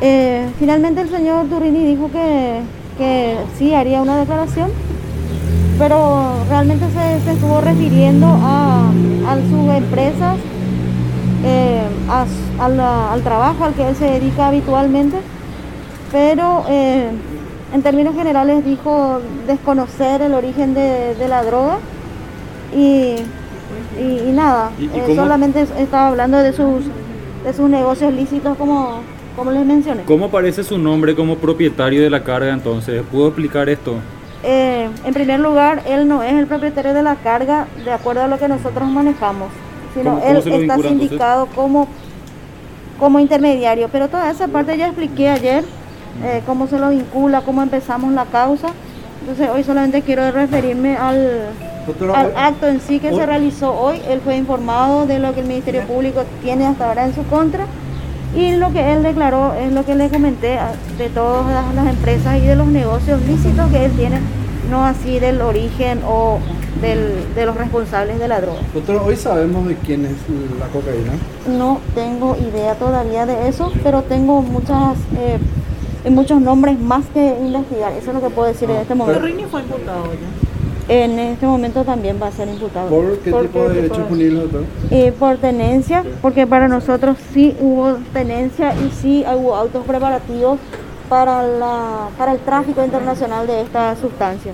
Eh, finalmente el señor Turini dijo que, que sí haría una declaración, pero realmente se, estuvo refiriendo a, sus empresas, eh, al trabajo al que él se dedica habitualmente, pero eh, en términos generales dijo desconocer el origen de, la droga y, nada, solamente estaba hablando de sus, de sus negocios lícitos como como les mencioné. ¿Cómo aparece su nombre como propietario de la carga entonces? ¿Puedo explicar esto? Eh, en primer lugar, él no es el propietario de la carga de acuerdo a lo que nosotros manejamos, sino él está sindicado como, como intermediario. Pero toda esa parte ya expliqué ayer, eh, cómo se lo vincula, cómo empezamos la causa. Entonces hoy solamente quiero referirme al, al acto en sí que se realizó hoy. Él fue informado de lo que el Ministerio Público tiene hasta ahora en su contra y lo que él declaró es lo que le comenté de todas las empresas y de los negocios lícitos que él tiene, no así del origen o de los responsables de la droga. Doctor, hoy sabemos de quién es la cocaína. No tengo idea todavía de eso, pero tengo muchas eh, muchos nombres más que investigar. Eso es lo que puedo decir en este momento. Rini fue imputado ya en este momento también va a ser imputado. ¿Por qué tipo de derechos punibles, doctor? Eh, por tenencia, porque para nosotros sí hubo tenencia y sí hubo autos preparativos para, la, para el tráfico internacional de esta sustancia.